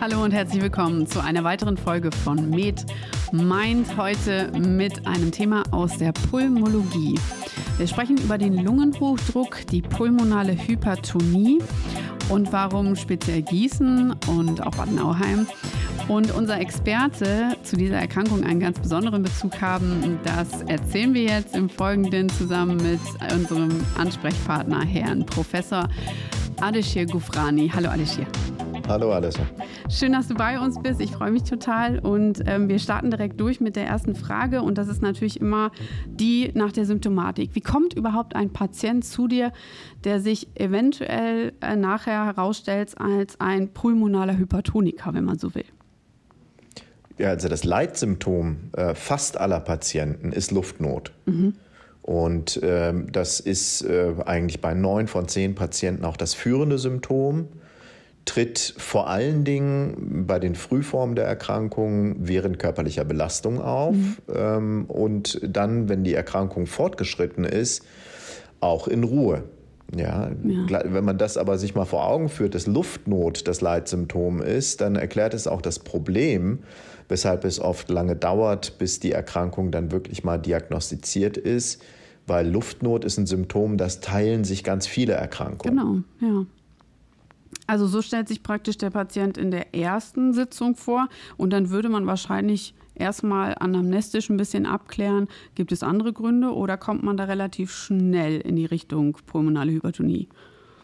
Hallo und herzlich willkommen zu einer weiteren Folge von Med Mind. Heute mit einem Thema aus der Pulmologie. Wir sprechen über den Lungenhochdruck, die pulmonale Hypertonie und warum speziell Gießen und auch Bad Nauheim und unser Experte zu dieser Erkrankung einen ganz besonderen Bezug haben, das erzählen wir jetzt im Folgenden zusammen mit unserem Ansprechpartner, Herrn Professor Adeshir Gufrani. Hallo Adeshir. Hallo Alessa. Schön, dass du bei uns bist. Ich freue mich total. Und ähm, wir starten direkt durch mit der ersten Frage. Und das ist natürlich immer die nach der Symptomatik. Wie kommt überhaupt ein Patient zu dir, der sich eventuell äh, nachher herausstellt als ein pulmonaler Hypertoniker, wenn man so will? Ja, also das Leitsymptom äh, fast aller Patienten ist Luftnot. Mhm. Und ähm, das ist äh, eigentlich bei neun von zehn Patienten auch das führende Symptom tritt vor allen Dingen bei den Frühformen der Erkrankung während körperlicher Belastung auf mhm. ähm, und dann, wenn die Erkrankung fortgeschritten ist, auch in Ruhe. Ja, ja, wenn man das aber sich mal vor Augen führt, dass Luftnot das Leitsymptom ist, dann erklärt es auch das Problem, weshalb es oft lange dauert, bis die Erkrankung dann wirklich mal diagnostiziert ist, weil Luftnot ist ein Symptom, das teilen sich ganz viele Erkrankungen. Genau, ja. Also so stellt sich praktisch der Patient in der ersten Sitzung vor und dann würde man wahrscheinlich erstmal anamnestisch ein bisschen abklären, gibt es andere Gründe oder kommt man da relativ schnell in die Richtung pulmonale Hypertonie?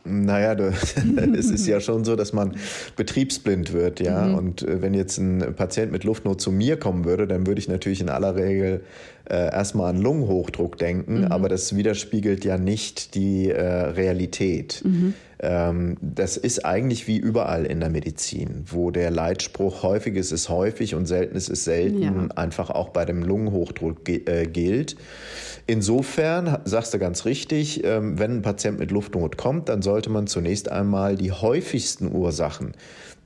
Naja, es ist ja schon so, dass man betriebsblind wird, ja. Mhm. Und äh, wenn jetzt ein Patient mit Luftnot zu mir kommen würde, dann würde ich natürlich in aller Regel äh, erstmal an Lungenhochdruck denken, mhm. aber das widerspiegelt ja nicht die äh, Realität. Mhm. Ähm, das ist eigentlich wie überall in der Medizin, wo der Leitspruch häufig ist es häufig und selten ist es selten, ja. einfach auch bei dem Lungenhochdruck äh, gilt. Insofern sagst du ganz richtig, ähm, wenn ein Patient mit Luftnot kommt, dann sollte man zunächst einmal die häufigsten Ursachen,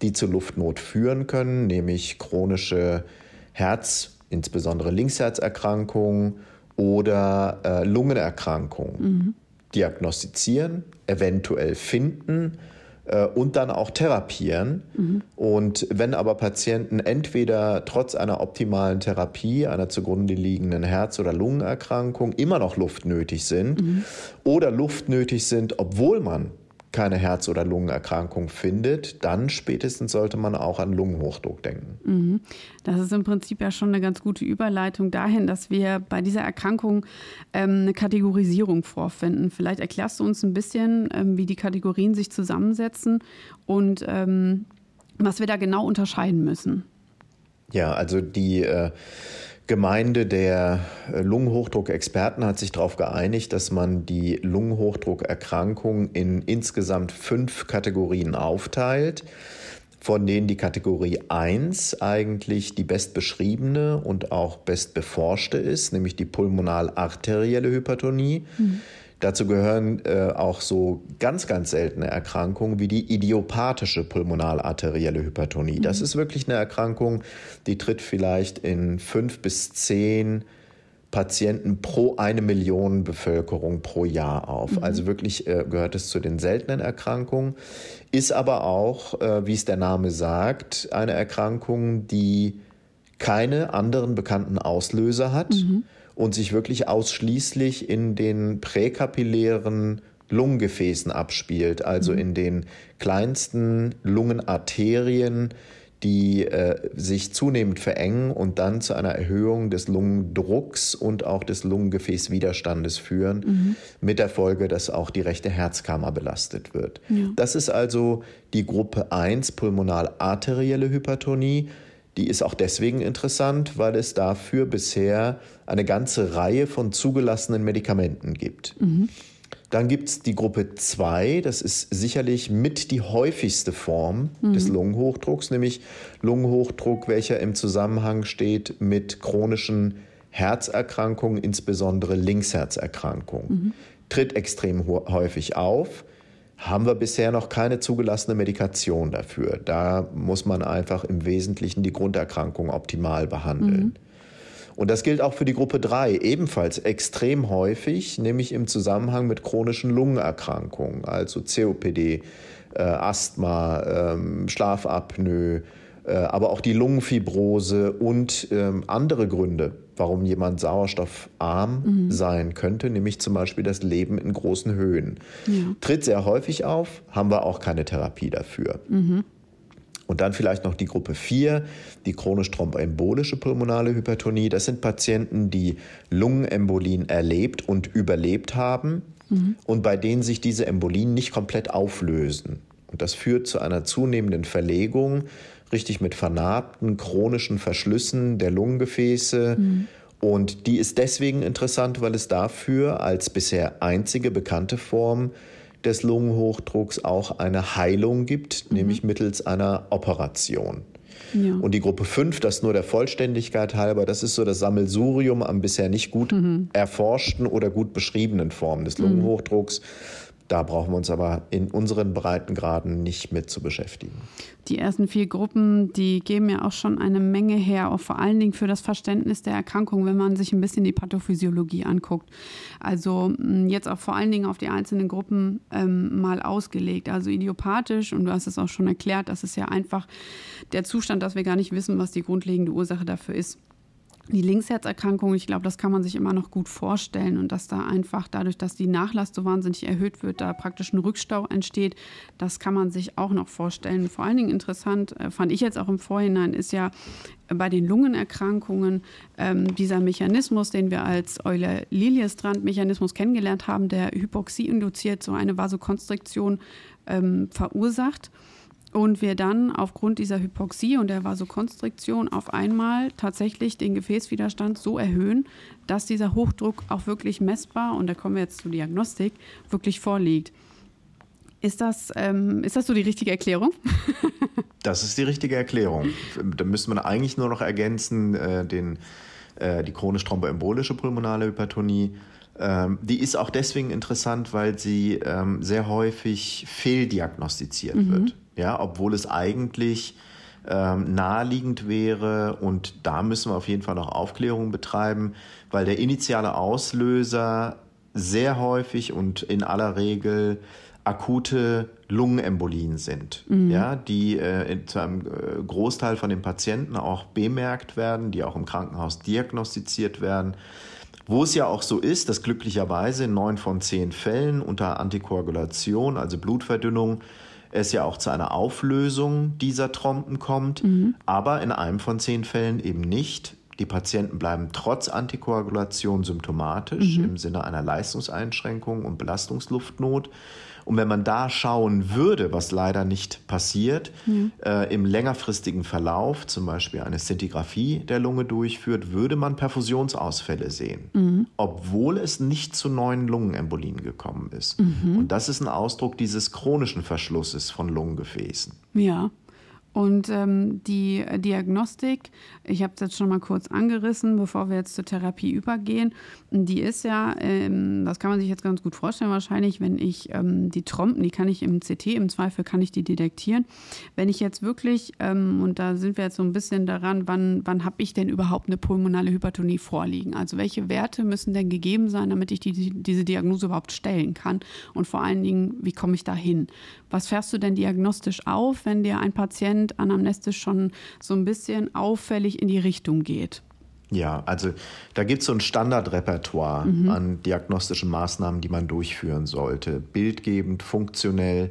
die zu Luftnot führen können, nämlich chronische Herz- insbesondere Linksherzerkrankungen oder äh, Lungenerkrankungen mhm. diagnostizieren, eventuell finden äh, und dann auch therapieren. Mhm. Und wenn aber Patienten entweder trotz einer optimalen Therapie, einer zugrunde liegenden Herz- oder Lungenerkrankung immer noch Luft nötig sind mhm. oder Luft nötig sind, obwohl man keine Herz- oder Lungenerkrankung findet, dann spätestens sollte man auch an Lungenhochdruck denken. Mhm. Das ist im Prinzip ja schon eine ganz gute Überleitung dahin, dass wir bei dieser Erkrankung ähm, eine Kategorisierung vorfinden. Vielleicht erklärst du uns ein bisschen, ähm, wie die Kategorien sich zusammensetzen und ähm, was wir da genau unterscheiden müssen. Ja, also die äh, Gemeinde der äh, Lungenhochdruckexperten hat sich darauf geeinigt, dass man die Lungenhochdruckerkrankung in insgesamt fünf Kategorien aufteilt, von denen die Kategorie 1 eigentlich die bestbeschriebene und auch bestbeforschte ist, nämlich die pulmonal-arterielle Hypertonie. Mhm. Dazu gehören äh, auch so ganz, ganz seltene Erkrankungen wie die idiopathische pulmonalarterielle Hypertonie. Mhm. Das ist wirklich eine Erkrankung, die tritt vielleicht in fünf bis zehn Patienten pro eine Million Bevölkerung pro Jahr auf. Mhm. Also wirklich äh, gehört es zu den seltenen Erkrankungen, ist aber auch, äh, wie es der Name sagt, eine Erkrankung, die keine anderen bekannten Auslöser hat. Mhm und sich wirklich ausschließlich in den präkapillären Lungengefäßen abspielt, also mhm. in den kleinsten Lungenarterien, die äh, sich zunehmend verengen und dann zu einer Erhöhung des Lungendrucks und auch des Lungengefäßwiderstandes führen, mhm. mit der Folge, dass auch die rechte Herzkammer belastet wird. Ja. Das ist also die Gruppe 1 pulmonal-arterielle Hypertonie. Die ist auch deswegen interessant, weil es dafür bisher eine ganze Reihe von zugelassenen Medikamenten gibt. Mhm. Dann gibt es die Gruppe 2, das ist sicherlich mit die häufigste Form mhm. des Lungenhochdrucks, nämlich Lungenhochdruck, welcher im Zusammenhang steht mit chronischen Herzerkrankungen, insbesondere Linksherzerkrankungen. Mhm. Tritt extrem häufig auf haben wir bisher noch keine zugelassene Medikation dafür. Da muss man einfach im Wesentlichen die Grunderkrankung optimal behandeln. Mhm. Und das gilt auch für die Gruppe 3, ebenfalls extrem häufig, nämlich im Zusammenhang mit chronischen Lungenerkrankungen, also COPD, äh, Asthma, ähm, Schlafapnoe, äh, aber auch die Lungenfibrose und ähm, andere Gründe, warum jemand sauerstoffarm mhm. sein könnte, nämlich zum Beispiel das Leben in großen Höhen. Ja. Tritt sehr häufig auf, haben wir auch keine Therapie dafür. Mhm. Und dann vielleicht noch die Gruppe 4, die chronisch thromboembolische pulmonale Hypertonie. Das sind Patienten, die Lungenembolien erlebt und überlebt haben mhm. und bei denen sich diese Embolien nicht komplett auflösen. Und das führt zu einer zunehmenden Verlegung, richtig mit vernarbten chronischen Verschlüssen der Lungengefäße. Mhm. Und die ist deswegen interessant, weil es dafür als bisher einzige bekannte Form des Lungenhochdrucks auch eine Heilung gibt, mhm. nämlich mittels einer Operation. Ja. Und die Gruppe 5, das nur der Vollständigkeit halber, das ist so das Sammelsurium an bisher nicht gut mhm. erforschten oder gut beschriebenen Formen des mhm. Lungenhochdrucks. Da brauchen wir uns aber in unseren Breitengraden nicht mit zu beschäftigen. Die ersten vier Gruppen, die geben ja auch schon eine Menge her, auch vor allen Dingen für das Verständnis der Erkrankung, wenn man sich ein bisschen die Pathophysiologie anguckt. Also mm, jetzt auch vor allen Dingen auf die einzelnen Gruppen ähm, mal ausgelegt. Also idiopathisch, und du hast es auch schon erklärt, das ist ja einfach der Zustand, dass wir gar nicht wissen, was die grundlegende Ursache dafür ist die Linksherzerkrankung, ich glaube, das kann man sich immer noch gut vorstellen und dass da einfach dadurch, dass die Nachlast so wahnsinnig erhöht wird, da praktisch ein Rückstau entsteht, das kann man sich auch noch vorstellen. Vor allen Dingen interessant, äh, fand ich jetzt auch im Vorhinein, ist ja bei den Lungenerkrankungen ähm, dieser Mechanismus, den wir als Euler-Liljestrand-Mechanismus kennengelernt haben, der Hypoxie induziert so eine Vasokonstriktion ähm, verursacht und wir dann aufgrund dieser Hypoxie und der Vasokonstriktion auf einmal tatsächlich den Gefäßwiderstand so erhöhen, dass dieser Hochdruck auch wirklich messbar, und da kommen wir jetzt zur Diagnostik, wirklich vorliegt. Ist das, ähm, ist das so die richtige Erklärung? das ist die richtige Erklärung. Da müsste man eigentlich nur noch ergänzen, äh, den, äh, die chronisch thromboembolische pulmonale Hypertonie. Ähm, die ist auch deswegen interessant, weil sie ähm, sehr häufig fehldiagnostiziert mhm. wird ja, obwohl es eigentlich ähm, naheliegend wäre und da müssen wir auf jeden Fall noch Aufklärung betreiben, weil der initiale Auslöser sehr häufig und in aller Regel akute Lungenembolien sind, mhm. ja, die äh, zu einem äh, Großteil von den Patienten auch bemerkt werden, die auch im Krankenhaus diagnostiziert werden. Wo es ja auch so ist, dass glücklicherweise in neun von zehn Fällen unter Antikoagulation, also Blutverdünnung, es ja auch zu einer Auflösung dieser Trompen kommt, mhm. aber in einem von zehn Fällen eben nicht. Die Patienten bleiben trotz Antikoagulation symptomatisch mhm. im Sinne einer Leistungseinschränkung und Belastungsluftnot. Und wenn man da schauen würde, was leider nicht passiert, mhm. äh, im längerfristigen Verlauf, zum Beispiel eine Szintigraphie der Lunge durchführt, würde man Perfusionsausfälle sehen, mhm. obwohl es nicht zu neuen Lungenembolien gekommen ist. Mhm. Und das ist ein Ausdruck dieses chronischen Verschlusses von Lungengefäßen. Ja. Und ähm, die Diagnostik, ich habe es jetzt schon mal kurz angerissen, bevor wir jetzt zur Therapie übergehen, die ist ja, ähm, das kann man sich jetzt ganz gut vorstellen wahrscheinlich, wenn ich ähm, die Trompen, die kann ich im CT, im Zweifel kann ich die detektieren. Wenn ich jetzt wirklich, ähm, und da sind wir jetzt so ein bisschen daran, wann, wann habe ich denn überhaupt eine pulmonale Hypertonie vorliegen? Also welche Werte müssen denn gegeben sein, damit ich die, diese Diagnose überhaupt stellen kann? Und vor allen Dingen, wie komme ich da hin? Was fährst du denn diagnostisch auf, wenn dir ein Patient anamnestisch schon so ein bisschen auffällig in die Richtung geht. Ja, also da gibt es so ein Standardrepertoire mhm. an diagnostischen Maßnahmen, die man durchführen sollte. Bildgebend, funktionell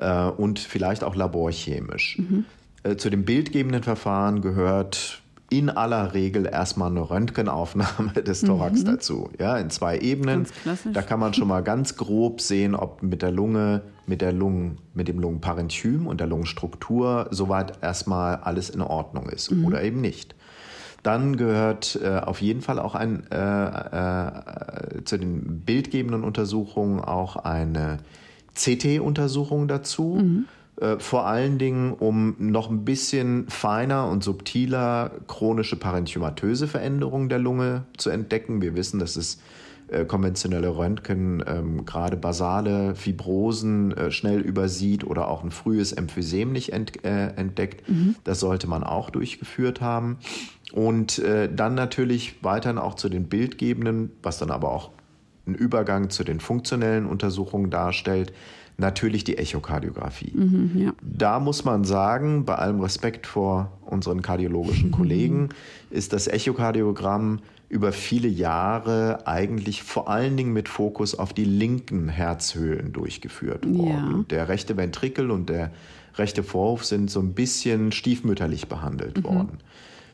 äh, und vielleicht auch laborchemisch. Mhm. Äh, zu dem bildgebenden Verfahren gehört in aller Regel erstmal eine Röntgenaufnahme des Thorax mhm. dazu. Ja, in zwei Ebenen. Da kann man schon mal ganz grob sehen, ob mit der Lunge, mit der Lungen, mit dem Lungenparenchym und der Lungenstruktur soweit erstmal alles in Ordnung ist mhm. oder eben nicht. Dann gehört äh, auf jeden Fall auch ein, äh, äh, zu den bildgebenden Untersuchungen auch eine CT-Untersuchung dazu. Mhm äh, vor allen Dingen, um noch ein bisschen feiner und subtiler chronische parenchymatöse Veränderungen der Lunge zu entdecken. Wir wissen, dass es äh, konventionelle Röntgen ähm, gerade basale Fibrosen äh, schnell übersieht oder auch ein frühes Emphysem nicht ent, äh, entdeckt. Mhm. Das sollte man auch durchgeführt haben. Und äh, dann natürlich weiterhin auch zu den bildgebenden, was dann aber auch einen Übergang zu den funktionellen Untersuchungen darstellt, natürlich die Echokardiographie. Mhm, ja. Da muss man sagen, bei allem Respekt vor unseren kardiologischen Kollegen, ist das Echokardiogramm über viele Jahre eigentlich vor allen Dingen mit Fokus auf die linken Herzhöhlen durchgeführt worden. Ja. Der rechte Ventrikel und der rechte Vorhof sind so ein bisschen stiefmütterlich behandelt worden.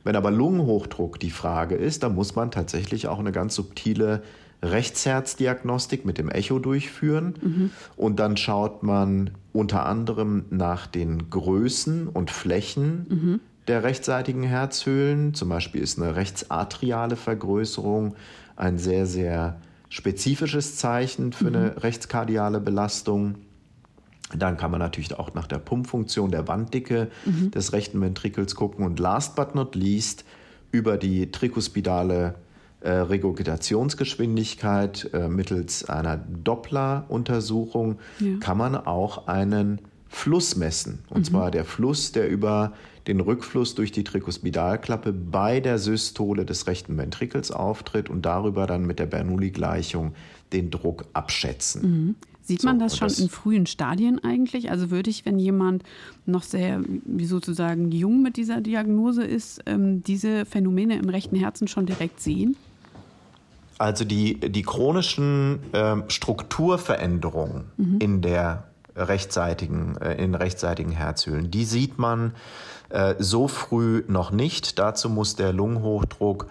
Wenn aber Lungenhochdruck die Frage ist, dann muss man tatsächlich auch eine ganz subtile Rechtsherzdiagnostik mit dem Echo durchführen. Und dann schaut man unter anderem nach den Größen und Flächen der rechtsseitigen Herzhöhlen. Zum Beispiel ist eine rechtsatriale Vergrößerung ein sehr, sehr spezifisches Zeichen für eine rechtskardiale Belastung. Dann kann man natürlich auch nach der Pumpfunktion der Wanddicke des rechten Ventrikels gucken. Und last but not least über die trikospidale äh, Regurgitationsgeschwindigkeit äh, mittels einer Doppler-Untersuchung Ja. kann man auch einen Fluss messen. Und zwar der Fluss, der über den Rückfluss durch die Trikospidalklappe bei der Systole des rechten Ventrikels auftritt und darüber dann mit der Bernoulli-Gleichung den Druck abschätzen. Sieht man So, das schon das- in frühen Stadien eigentlich? Also würde ich, wenn jemand noch sehr, wie sozusagen jung mit dieser Diagnose ist, ähm, diese Phänomene im rechten Herzen schon direkt sehen? Also die, die chronischen ähm, Strukturveränderungen in der rechtseitigen, äh, in rechtsseitigen Herzhöhlen, die sieht man äh, so früh noch nicht. Dazu muss der Lungenhochdruck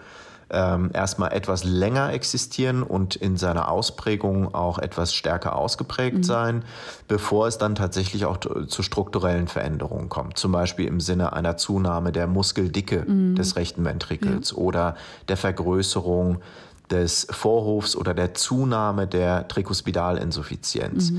ähm, erstmal etwas länger existieren und in seiner Ausprägung auch etwas stärker ausgeprägt sein, bevor es dann tatsächlich auch t- zu strukturellen Veränderungen kommt. Zum Beispiel im Sinne einer Zunahme der Muskeldicke des rechten Ventrikels oder der Vergrößerung des Vorhofs oder der Zunahme der Trikospidalinsuffizienz.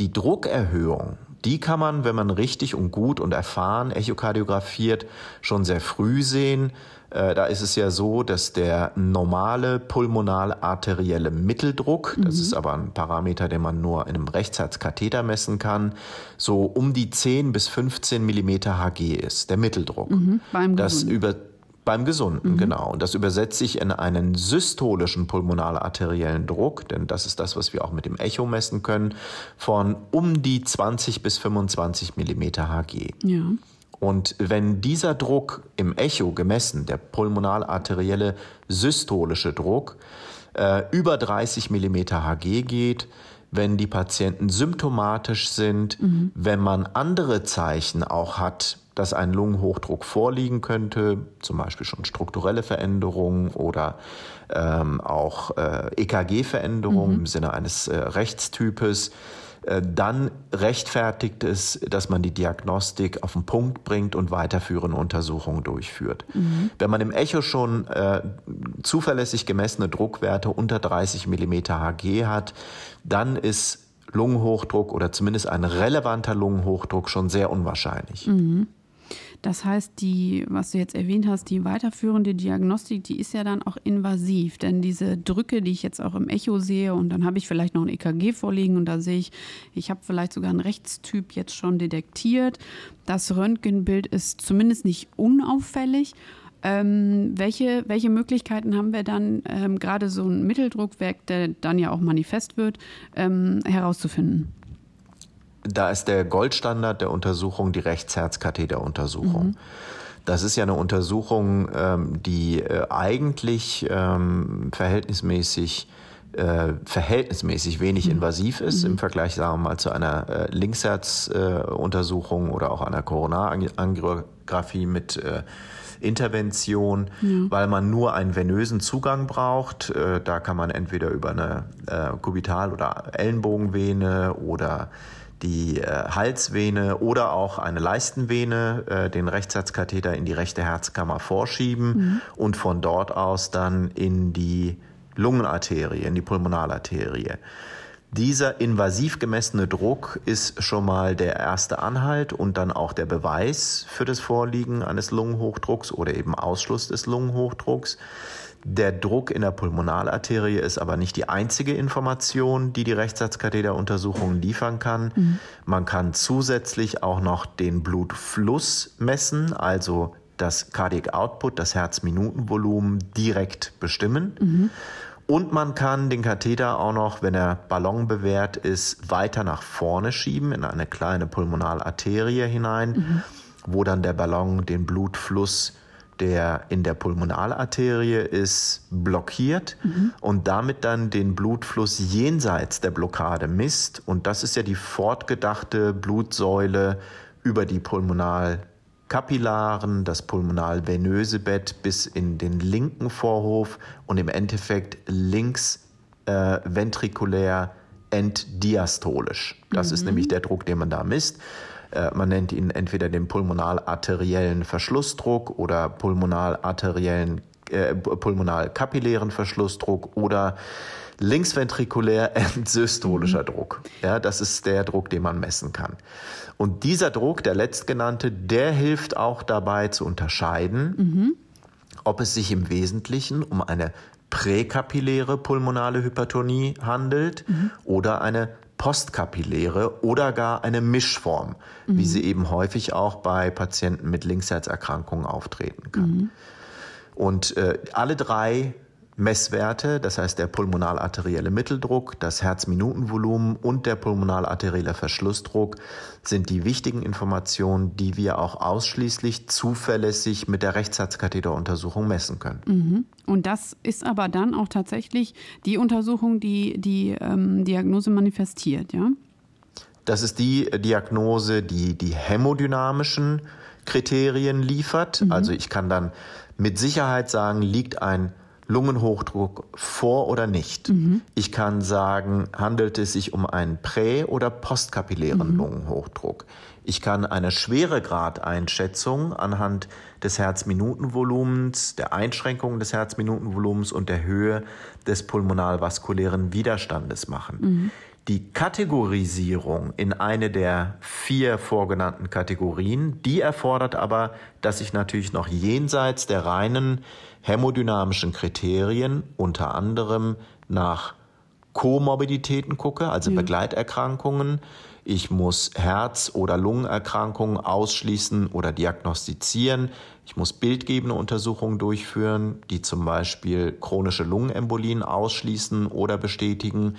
Die Druckerhöhung, die kann man, wenn man richtig und gut und erfahren echokardiografiert, schon sehr früh sehen. Äh, Da ist es ja so, dass der normale pulmonal-arterielle Mitteldruck, das ist aber ein Parameter, den man nur in einem Rechtsherzkatheter messen kann, so um die 10 bis 15 Millimeter Hg ist, der Mitteldruck. beim das über beim Gesunden, genau. Und das übersetzt sich in einen systolischen pulmonalarteriellen Druck, denn das ist das, was wir auch mit dem Echo messen können, von um die 20 bis 25 Millimeter Hg. Ja. Und wenn dieser Druck im Echo gemessen, der pulmonalarterielle systolische Druck, äh, über 30 Millimeter Hg geht, wenn die Patienten symptomatisch sind, wenn man andere Zeichen auch hat, dass ein Lungenhochdruck vorliegen könnte, zum Beispiel schon strukturelle Veränderungen oder ähm, auch äh, EKG-Veränderungen im Sinne eines äh, Rechtstypes, äh, dann rechtfertigt es, dass man die Diagnostik auf den Punkt bringt und weiterführende Untersuchungen durchführt. Wenn man im Echo schon äh, zuverlässig gemessene Druckwerte unter 30 mm Hg hat, dann ist Lungenhochdruck oder zumindest ein relevanter Lungenhochdruck schon sehr unwahrscheinlich. Das heißt, die, was du jetzt erwähnt hast, die weiterführende Diagnostik, die ist ja dann auch invasiv. Denn diese Drücke, die ich jetzt auch im Echo sehe, und dann habe ich vielleicht noch ein EKG vorliegen und da sehe ich, ich habe vielleicht sogar einen Rechtstyp jetzt schon detektiert. Das Röntgenbild ist zumindest nicht unauffällig. Ähm, welche, welche Möglichkeiten haben wir dann, ähm, gerade so ein Mitteldruckwerk, der dann ja auch manifest wird, ähm, herauszufinden? Da ist der Goldstandard der Untersuchung die Rechtsherzkatheteruntersuchung. Das ist ja eine Untersuchung, ähm, die äh, eigentlich ähm, verhältnismäßig äh, verhältnismäßig wenig invasiv ist im Vergleich, sagen wir mal, zu einer äh, Linksherzuntersuchung äh, oder auch einer Koronarangiographie mit äh, Intervention, weil man nur einen venösen Zugang braucht. Äh, da kann man entweder über eine äh, Kubital- oder Ellenbogenvene oder die äh, Halsvene oder auch eine Leistenvene äh, den Rechtsherzkatheter in die rechte Herzkammer vorschieben und von dort aus dann in die Lungenarterie, in die Pulmonalarterie. Dieser invasiv gemessene Druck ist schon mal der erste Anhalt und dann auch der Beweis für das Vorliegen eines Lungenhochdrucks oder eben Ausschluss des Lungenhochdrucks. Der Druck in der Pulmonalarterie ist aber nicht die einzige Information, die die Rechtsherzkatheteruntersuchung liefern kann. Man kann zusätzlich auch noch den Blutfluss messen, also das Cardiac Output, das Herzminutenvolumen direkt bestimmen. Und man kann den Katheter auch noch, wenn er ballonbewehrt ist, weiter nach vorne schieben in eine kleine Pulmonalarterie hinein, mhm. wo dann der Ballon den Blutfluss der in der Pulmonalarterie ist, blockiert mhm. und damit dann den Blutfluss jenseits der Blockade misst. Und das ist ja die fortgedachte Blutsäule über die Pulmonalkapillaren, das pulmonalvenöse Bett bis in den linken Vorhof und im Endeffekt links äh, ventrikulär enddiastolisch. Das mhm. ist nämlich der Druck, den man da misst. Äh, man nennt ihn entweder den pulmonalarteriellen Verschlussdruck oder pulmonalarteriellen äh, pulmonalkapillären Verschlussdruck oder linksventrikulär entsystolischer mhm. Druck. Ja, das ist der Druck, den man messen kann. Und dieser Druck, der letztgenannte, der hilft auch dabei zu unterscheiden, mhm. ob es sich im Wesentlichen um eine präkapilläre pulmonale Hypertonie handelt mhm. oder eine postkapilläre oder gar eine Mischform, mhm. wie sie eben häufig auch bei Patienten mit Linksherzerkrankungen auftreten kann. Mhm. Und äh, alle drei Messwerte, das heißt der pulmonalarterielle Mitteldruck, das Herzminutenvolumen und der pulmonalarterielle Verschlussdruck, sind die wichtigen Informationen, die wir auch ausschließlich zuverlässig mit der Rechtsherzkatheteruntersuchung messen können. Mhm. Und das ist aber dann auch tatsächlich die Untersuchung, die die ähm, Diagnose manifestiert, ja? Das ist die Diagnose, die die hämodynamischen Kriterien liefert. Mhm. Also ich kann dann mit Sicherheit sagen, liegt ein Lungenhochdruck vor oder nicht. Mhm. Ich kann sagen, handelt es sich um einen prä- oder postkapillären mhm. Lungenhochdruck. Ich kann eine Schweregradeinschätzung anhand des Herzminutenvolumens, der Einschränkung des Herzminutenvolumens und der Höhe des pulmonalvaskulären Widerstandes machen. Mhm. Die Kategorisierung in eine der vier vorgenannten Kategorien, die erfordert aber, dass ich natürlich noch jenseits der reinen hämodynamischen Kriterien unter anderem nach Komorbiditäten gucke, also ja. Begleiterkrankungen. Ich muss Herz- oder Lungenerkrankungen ausschließen oder diagnostizieren. Ich muss bildgebende Untersuchungen durchführen, die zum Beispiel chronische Lungenembolien ausschließen oder bestätigen.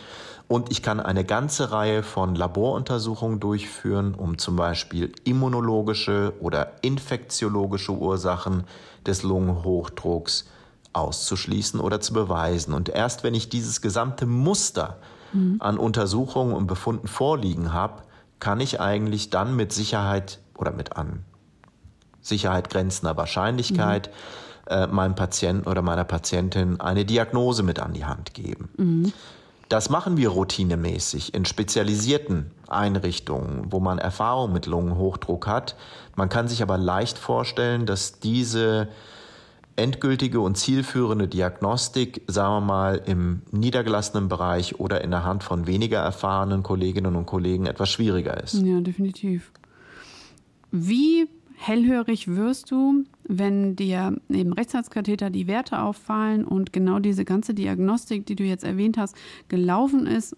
Und ich kann eine ganze Reihe von Laboruntersuchungen durchführen, um zum Beispiel immunologische oder infektiologische Ursachen des Lungenhochdrucks auszuschließen oder zu beweisen. Und erst wenn ich dieses gesamte Muster mhm. an Untersuchungen und Befunden vorliegen habe, kann ich eigentlich dann mit Sicherheit oder mit an Sicherheit grenzender Wahrscheinlichkeit mhm. äh, meinem Patienten oder meiner Patientin eine Diagnose mit an die Hand geben. Mhm. Das machen wir routinemäßig in spezialisierten Einrichtungen, wo man Erfahrung mit Lungenhochdruck hat. Man kann sich aber leicht vorstellen, dass diese endgültige und zielführende Diagnostik, sagen wir mal, im niedergelassenen Bereich oder in der Hand von weniger erfahrenen Kolleginnen und Kollegen etwas schwieriger ist. Ja, definitiv. Wie hellhörig wirst du, wenn dir neben Rechtsherzkatheter die Werte auffallen und genau diese ganze Diagnostik, die du jetzt erwähnt hast, gelaufen ist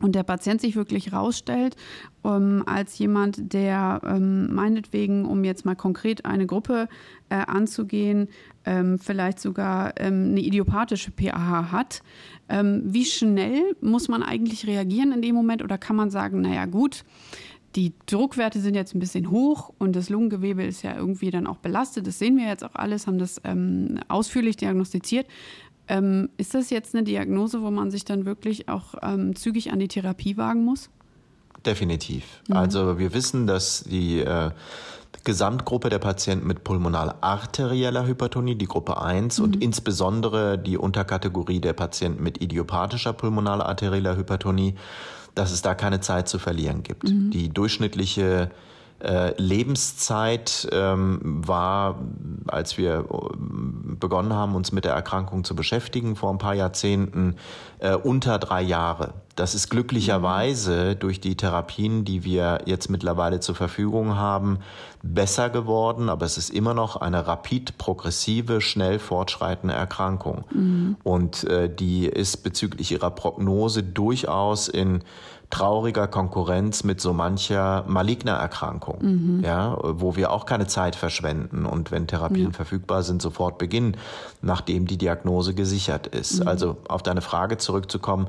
und der Patient sich wirklich rausstellt um, als jemand, der ähm, meinetwegen, um jetzt mal konkret eine Gruppe äh, anzugehen, ähm, vielleicht sogar ähm, eine idiopathische PAH hat. Ähm, wie schnell muss man eigentlich reagieren in dem Moment oder kann man sagen, naja gut, die Druckwerte sind jetzt ein bisschen hoch und das Lungengewebe ist ja irgendwie dann auch belastet. Das sehen wir jetzt auch alles, haben das ähm, ausführlich diagnostiziert. Ähm, ist das jetzt eine Diagnose, wo man sich dann wirklich auch ähm, zügig an die Therapie wagen muss? Definitiv. Mhm. Also wir wissen, dass die äh, Gesamtgruppe der Patienten mit pulmonal-arterieller Hypertonie, die Gruppe 1 mhm. und insbesondere die Unterkategorie der Patienten mit idiopathischer pulmonal-arterieller Hypertonie dass es da keine Zeit zu verlieren gibt. Mhm. Die durchschnittliche äh, Lebenszeit ähm, war, als wir äh, begonnen haben, uns mit der Erkrankung zu beschäftigen, vor ein paar Jahrzehnten, äh, unter drei Jahre. Das ist glücklicherweise durch die Therapien, die wir jetzt mittlerweile zur Verfügung haben, besser geworden, aber es ist immer noch eine rapid progressive, schnell fortschreitende Erkrankung. Mhm. Und äh, die ist bezüglich ihrer Prognose durchaus in trauriger Konkurrenz mit so mancher maligner Erkrankung, mhm. ja, wo wir auch keine Zeit verschwenden und wenn Therapien ja. verfügbar sind, sofort beginnen, nachdem die Diagnose gesichert ist. Mhm. Also auf deine Frage zurückzukommen,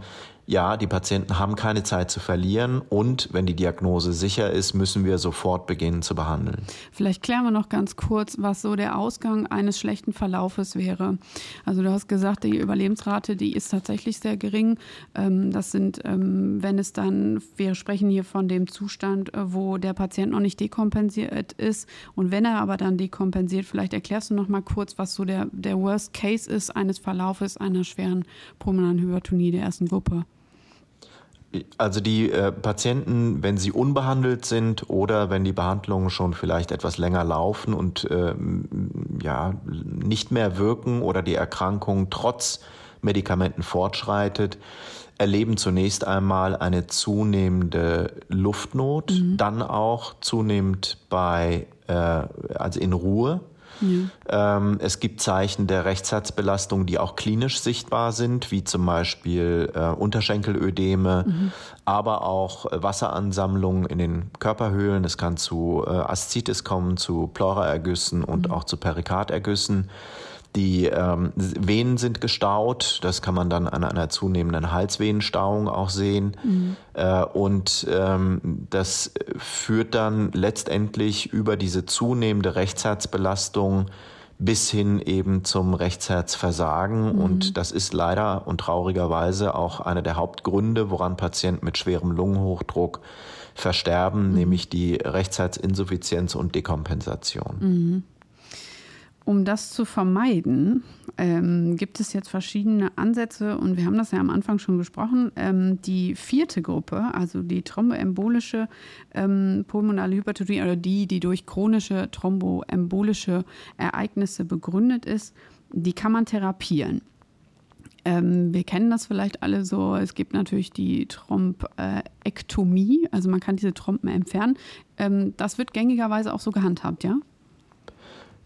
ja, die Patienten haben keine Zeit zu verlieren und wenn die Diagnose sicher ist, müssen wir sofort beginnen zu behandeln. Vielleicht klären wir noch ganz kurz, was so der Ausgang eines schlechten Verlaufes wäre. Also du hast gesagt, die Überlebensrate, die ist tatsächlich sehr gering. Ähm, das sind, ähm, wenn es dann, wir sprechen hier von dem Zustand, äh, wo der Patient noch nicht dekompensiert ist und wenn er aber dann dekompensiert, vielleicht erklärst du noch mal kurz, was so der, der Worst Case ist eines Verlaufes einer schweren pulmonalen Hypertonie der ersten Gruppe. Also die äh, Patienten, wenn sie unbehandelt sind oder wenn die Behandlungen schon vielleicht etwas länger laufen und äh, ja nicht mehr wirken oder die Erkrankung trotz Medikamenten fortschreitet, erleben zunächst einmal eine zunehmende Luftnot, mhm. dann auch zunehmend bei äh, also in Ruhe ja. Ähm, es gibt Zeichen der Rechtsherzbelastung, die auch klinisch sichtbar sind, wie zum Beispiel äh, Unterschenkelödeme, mhm. aber auch Wasseransammlungen in den Körperhöhlen. Es kann zu äh, Aszites kommen, zu Pleuraergüssen und mhm. auch zu Perikardergüssen. Die ähm, Venen sind gestaut, das kann man dann an einer zunehmenden Halsvenenstauung auch sehen. Mhm. Äh, und ähm, das führt dann letztendlich über diese zunehmende Rechtsherzbelastung bis hin eben zum Rechtsherzversagen. Mhm. Und das ist leider und traurigerweise auch einer der Hauptgründe, woran Patienten mit schwerem Lungenhochdruck versterben, mhm. nämlich die Rechtsherzinsuffizienz und Dekompensation. Um das zu vermeiden, ähm, gibt es jetzt verschiedene Ansätze und wir haben das ja am Anfang schon besprochen. Ähm, die vierte Gruppe, also die thromboembolische ähm, pulmonale Hypertonie oder die, die durch chronische thromboembolische Ereignisse begründet ist, die kann man therapieren. Ähm, wir kennen das vielleicht alle so. Es gibt natürlich die Thrombektomie, also man kann diese Trompen entfernen. Ähm, das wird gängigerweise auch so gehandhabt, ja?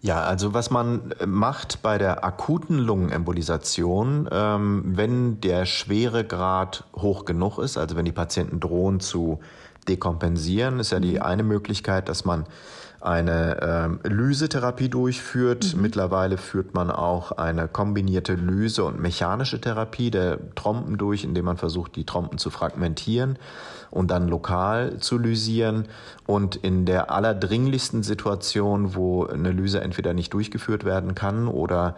Ja, also was man äh, macht bei der akuten Lungenembolisation, ähm, wenn der Schweregrad hoch genug ist, also wenn die Patienten drohen zu dekompensieren, ist ja die mhm. eine Möglichkeit, dass man eine ähm, Lysetherapie durchführt. Mhm. Mittlerweile führt man auch eine kombinierte Lyse- und mechanische Therapie der Trompen durch, indem man versucht, die Trompen zu fragmentieren und dann lokal zu lysieren. Und in der allerdringlichsten Situation, wo eine Lyse entweder nicht durchgeführt werden kann oder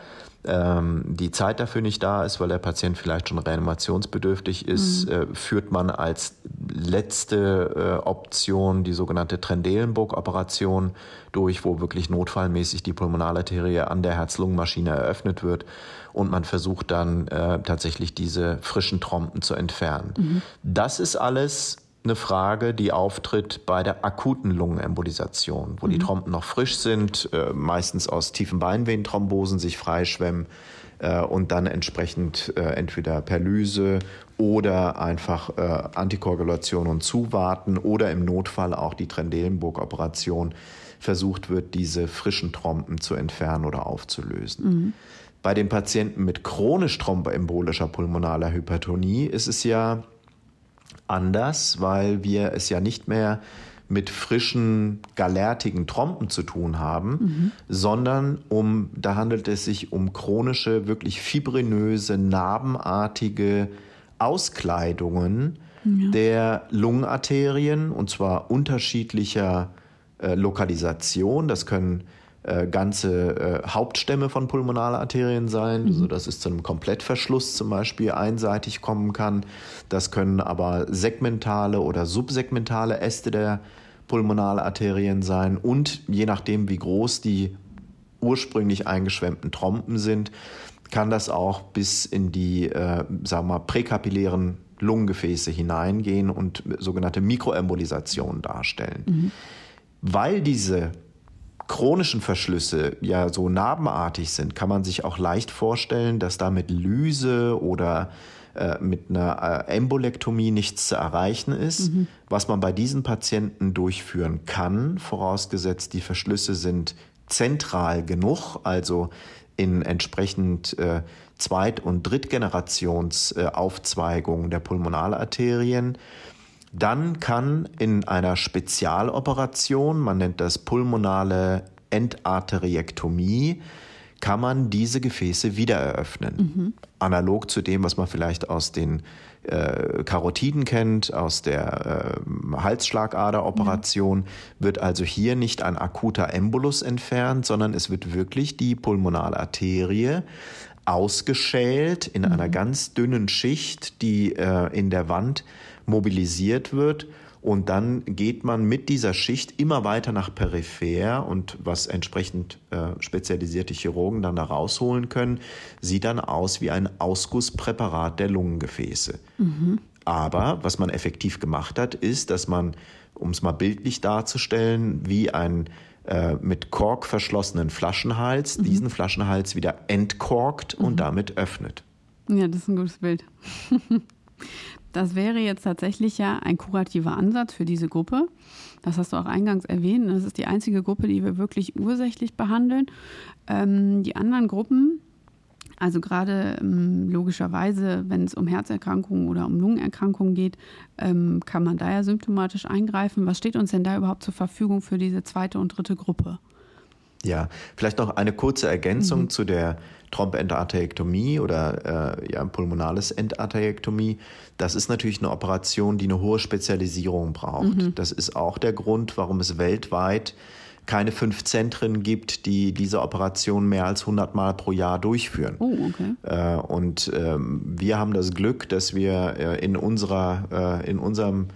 ähm, die Zeit dafür nicht da ist, weil der Patient vielleicht schon reanimationsbedürftig ist, mhm. äh, führt man als letzte äh, Option die sogenannte Trendelenburg-Operation durch, wo wirklich notfallmäßig die Pulmonalarterie an der Herz-Lungen-Maschine eröffnet wird und man versucht dann äh, tatsächlich diese frischen Trompen zu entfernen. Mhm. Das ist alles eine Frage, die auftritt bei der akuten Lungenembolisation, wo mhm. die Trompen noch frisch sind, äh, meistens aus tiefen Beinvenenthrombosen sich freischwemmen äh, und dann entsprechend äh, entweder per Lyse oder einfach äh, Antikoagulation und Zuwarten oder im Notfall auch die Trendelenburg-Operation versucht wird, diese frischen Trompen zu entfernen oder aufzulösen. Mhm. Bei den Patienten mit chronisch thromboembolischer pulmonaler Hypertonie ist es ja anders, weil wir es ja nicht mehr mit frischen, galertigen Trompen zu tun haben, mhm. sondern um, da handelt es sich um chronische, wirklich fibrinöse, narbenartige Auskleidungen ja. der Lungenarterien und zwar unterschiedlicher äh, Lokalisation. Das können äh, ganze äh, Hauptstämme von Pulmonalarterien sein, mhm. sodass es zu einem Komplettverschluss zum Beispiel einseitig kommen kann. Das können aber segmentale oder subsegmentale Äste der Pulmonalarterien sein und je nachdem, wie groß die ursprünglich eingeschwemmten Trompen sind, kann das auch bis in die, äh, sagen wir mal, präkapillären Lungengefäße hineingehen und sogenannte Mikroembolisation darstellen. Mhm. Weil diese chronischen Verschlüsse ja so narbenartig sind, kann man sich auch leicht vorstellen, dass da mit Lyse oder äh, mit einer äh, Embolektomie nichts zu erreichen ist. Mhm. Was man bei diesen Patienten durchführen kann, vorausgesetzt die Verschlüsse sind zentral genug, also in entsprechend äh, Zweit- und Drittgenerationsaufzweigungen äh, der Pulmonalarterien, dann kann in einer Spezialoperation, man nennt das pulmonale Endarteriektomie, kann man diese Gefäße wieder eröffnen. Mhm. Analog zu dem, was man vielleicht aus den äh, Karotiden kennt, aus der äh, Halsschlagaderoperation, mhm. wird also hier nicht ein akuter Embolus entfernt, sondern es wird wirklich die pulmonale Arterie ausgeschält in mhm. einer ganz dünnen Schicht, die äh, in der Wand mobilisiert wird. Und dann geht man mit dieser Schicht immer weiter nach peripher und was entsprechend äh, spezialisierte Chirurgen dann da rausholen können, sieht dann aus wie ein Ausgusspräparat der Lungengefäße. Mhm. Aber was man effektiv gemacht hat, ist, dass man, um es mal bildlich darzustellen, wie ein äh, mit Kork verschlossenen Flaschenhals, mhm. diesen Flaschenhals wieder entkorkt mhm. und damit öffnet. Ja, das ist ein gutes Bild. Das wäre jetzt tatsächlich ja ein kurativer Ansatz für diese Gruppe. Das hast du auch eingangs erwähnt. Das ist die einzige Gruppe, die wir wirklich ursächlich behandeln. Ähm, die anderen Gruppen, also gerade ähm, logischerweise, wenn es um Herzerkrankungen oder um Lungenerkrankungen geht, ähm, kann man da ja symptomatisch eingreifen. Was steht uns denn da überhaupt zur Verfügung für diese zweite und dritte Gruppe? Ja, vielleicht noch eine kurze Ergänzung mhm. zu der Trompendarteriektomie oder äh, ja, pulmonales Endarteriektomie. Das ist natürlich eine Operation, die eine hohe Spezialisierung braucht. Mhm. Das ist auch der Grund, warum es weltweit keine fünf Zentren gibt, die diese Operation mehr als 100 Mal pro Jahr durchführen. Oh, okay. Äh, und ähm, wir haben das Glück, dass wir äh, in unserer, äh, in unserem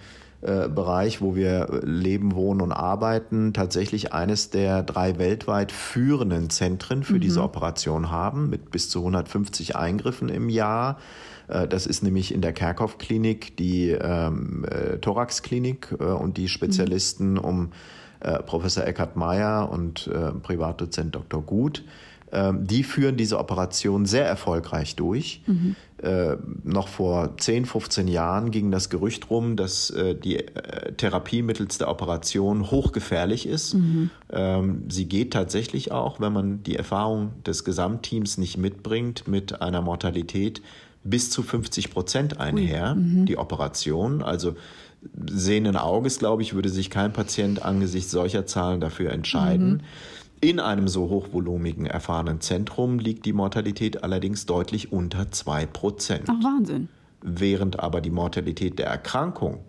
äh, Bereich, wo wir leben, wohnen und arbeiten, tatsächlich eines der drei weltweit führenden Zentren für mhm. diese Operation haben, mit bis zu 150 Eingriffen im Jahr. Äh, das ist nämlich in der Kerkhoff-Klinik die ähm, äh, Thorax-Klinik äh, und die Spezialisten mhm. um äh, Professor Eckhard Meyer und Privatdozent Dr. Gut. Ähm, die führen diese Operation sehr erfolgreich durch. Mhm. Äh, noch vor 10, 15 Jahren ging das Gerücht rum, dass äh, die äh, Therapie mittels der Operation hochgefährlich ist. Mhm. Ähm, sie geht tatsächlich auch, wenn man die Erfahrung des Gesamtteams nicht mitbringt, mit einer Mortalität bis zu 50 Prozent einher, mhm. die Operation. Also sehenden Auges, glaube ich, würde sich kein Patient angesichts solcher Zahlen dafür entscheiden. In einem so hochvolumigen erfahrenen Zentrum liegt die Mortalität allerdings deutlich unter 2%. Ach, Wahnsinn. Während aber die Mortalität der Erkrankung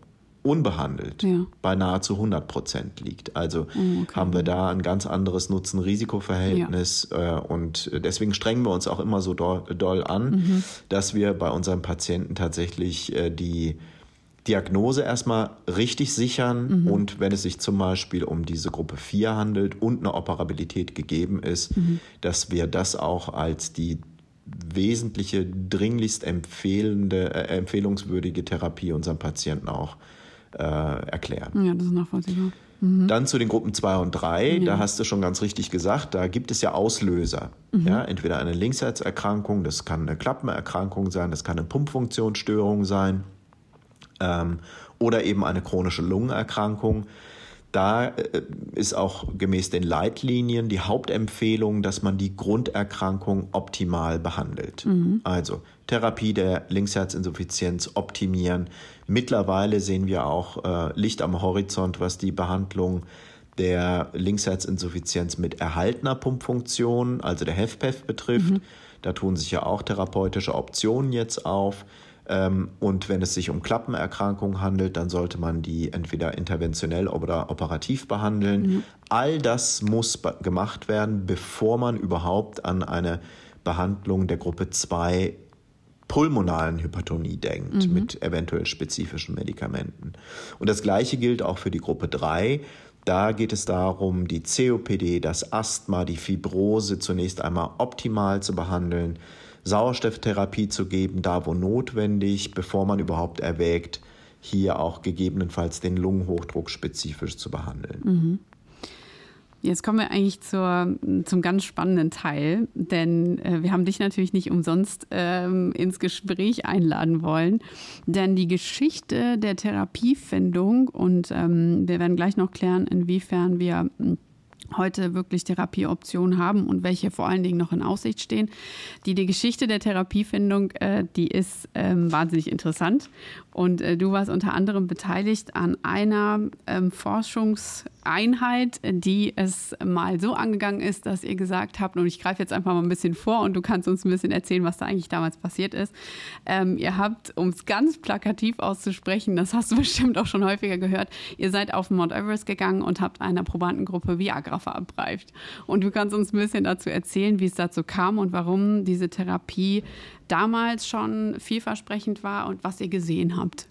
unbehandelt ja. bei nahezu 100 Prozent liegt. Also oh, okay. haben wir da ein ganz anderes Nutzen-Risiko-Verhältnis ja. Äh, und deswegen strengen wir uns auch immer so doll, doll an, mhm. dass wir bei unseren Patienten tatsächlich äh, die Diagnose erstmal richtig sichern mhm. und wenn es sich zum Beispiel um diese Gruppe 4 handelt und eine Operabilität gegeben ist, mhm. dass wir das auch als die wesentliche, dringlichst empfehlende, äh, empfehlungswürdige Therapie unseren Patienten auch äh, erklären. Ja, das ist nachvollziehbar. Mhm. Dann zu den Gruppen 2 und 3, ja. da hast du schon ganz richtig gesagt, da gibt es ja Auslöser. Mhm. Ja, entweder eine Linksherzerkrankung, das kann eine Klappenerkrankung sein, das kann eine Pumpfunktionsstörung sein ähm, oder eben eine chronische Lungenerkrankung. Da äh, ist auch gemäß den Leitlinien die Hauptempfehlung, dass man die Grunderkrankung optimal behandelt. Mhm. Also Therapie der Linksherzinsuffizienz optimieren. Mittlerweile sehen wir auch äh, Licht am Horizont, was die Behandlung der Linksherzinsuffizienz mit erhaltener Pumpfunktion, also der HFpEF betrifft. Mhm. Da tun sich ja auch therapeutische Optionen jetzt auf. Ähm, und wenn es sich um Klappenerkrankungen handelt, dann sollte man die entweder interventionell oder operativ behandeln. Mhm. All das muss gemacht werden, bevor man überhaupt an eine Behandlung der Gruppe 2 pulmonalen Hypertonie denkt, mhm. mit eventuell spezifischen Medikamenten. Und das Gleiche gilt auch für die Gruppe 3. Da geht es darum, die COPD, das Asthma, die Fibrose zunächst einmal optimal zu behandeln, Sauerstofftherapie zu geben, da wo notwendig, bevor man überhaupt erwägt, hier auch gegebenenfalls den Lungenhochdruck spezifisch zu behandeln. Mhm. Jetzt kommen wir eigentlich zur, zum ganz spannenden Teil, denn äh, wir haben dich natürlich nicht umsonst ähm, ins Gespräch einladen wollen. Denn die Geschichte der Therapiefindung und ähm, wir werden gleich noch klären, inwiefern wir heute wirklich Therapieoptionen haben und welche vor allen Dingen noch in Aussicht stehen. Die, die Geschichte der Therapiefindung, äh, die ist ähm, wahnsinnig interessant. Und äh, du warst unter anderem beteiligt an einer ähm, Forschungseinheit, die es mal so angegangen ist, dass ihr gesagt habt, und ich greife jetzt einfach mal ein bisschen vor und du kannst uns ein bisschen erzählen, was da eigentlich damals passiert ist. Ähm, ihr habt, um es ganz plakativ auszusprechen, das hast du bestimmt auch schon häufiger gehört, ihr seid auf Mount Everest gegangen und habt einer Probandengruppe Viagra verabreicht. Und du kannst uns ein bisschen dazu erzählen, wie es dazu kam und warum diese Therapie damals schon vielversprechend war und was ihr gesehen habt.